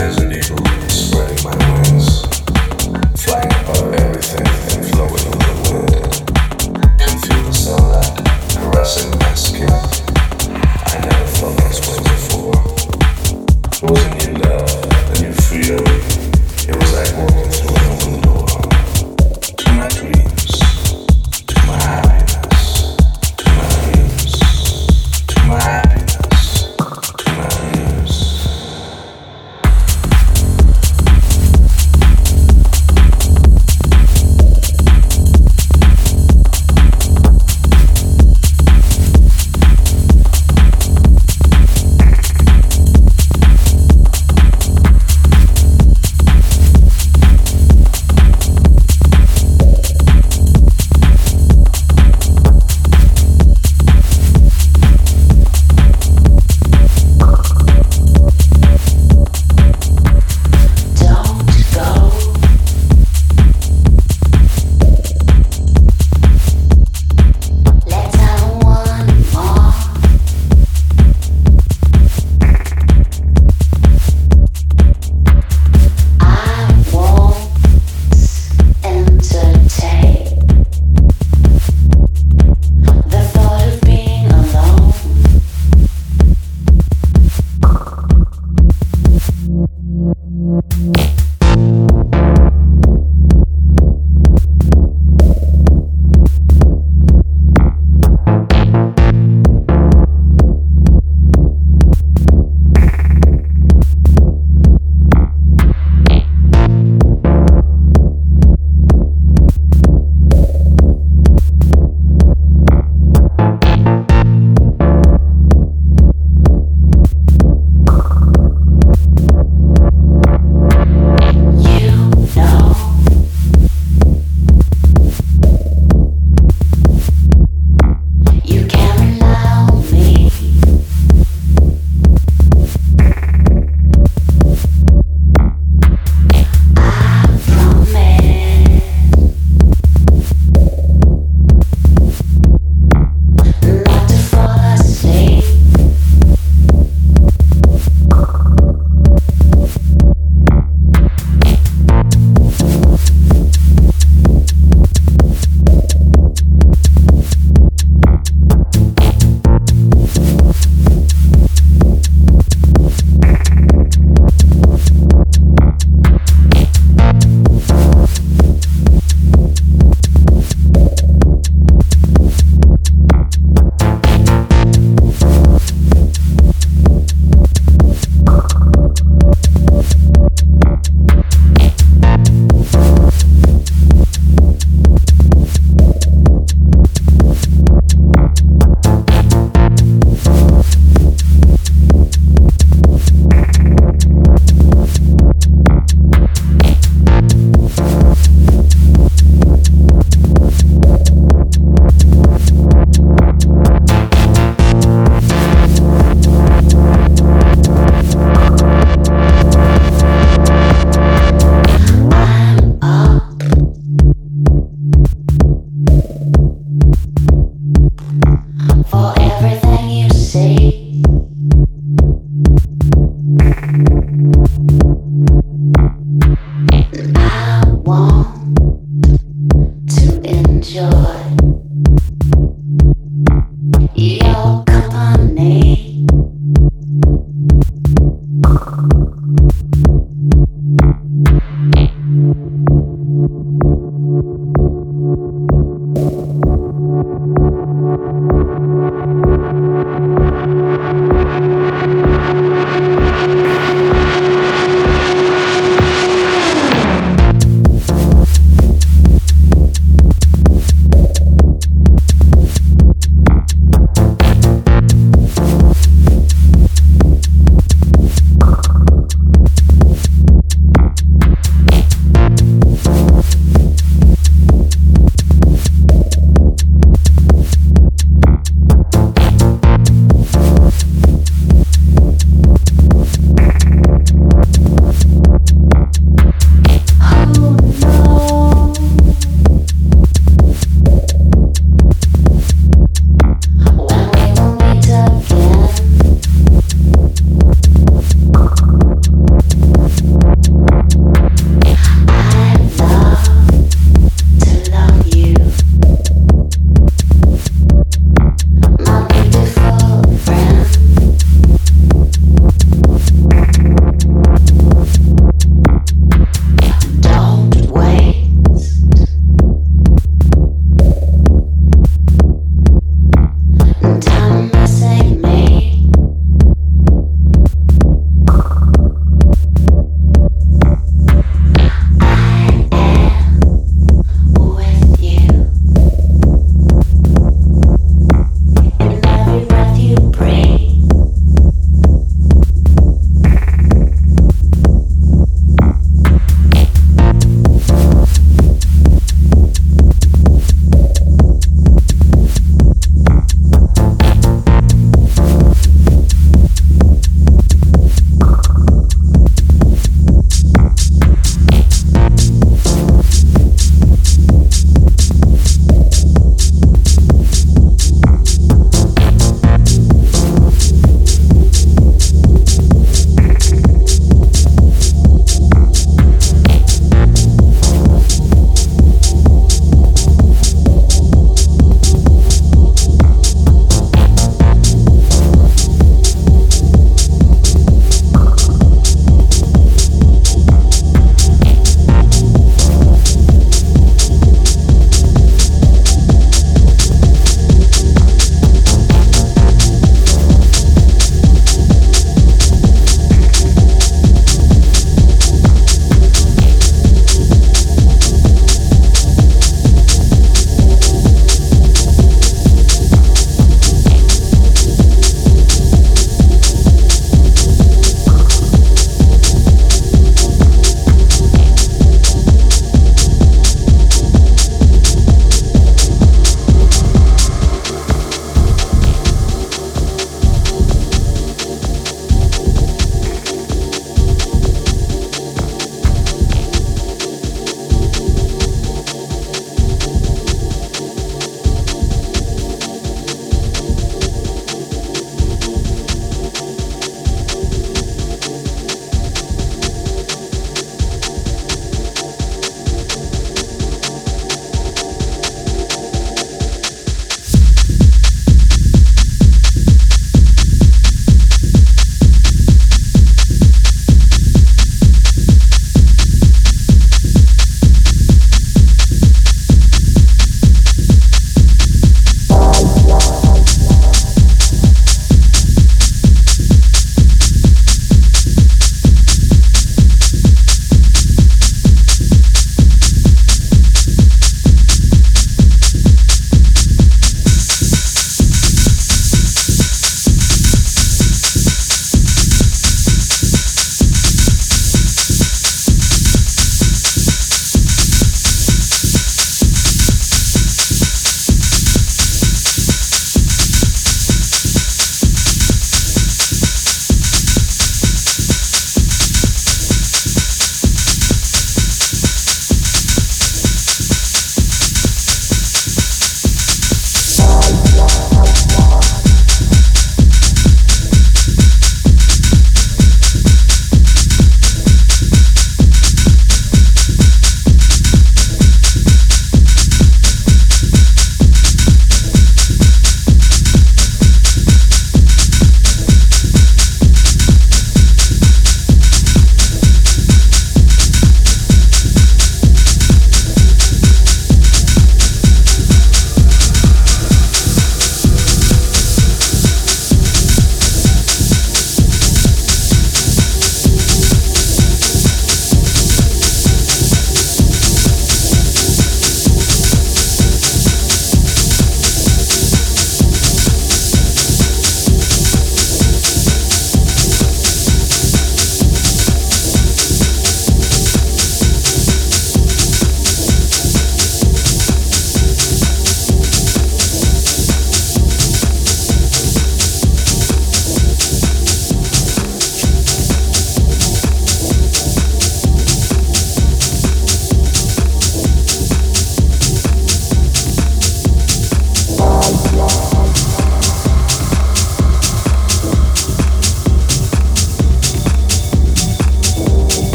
as an eagle.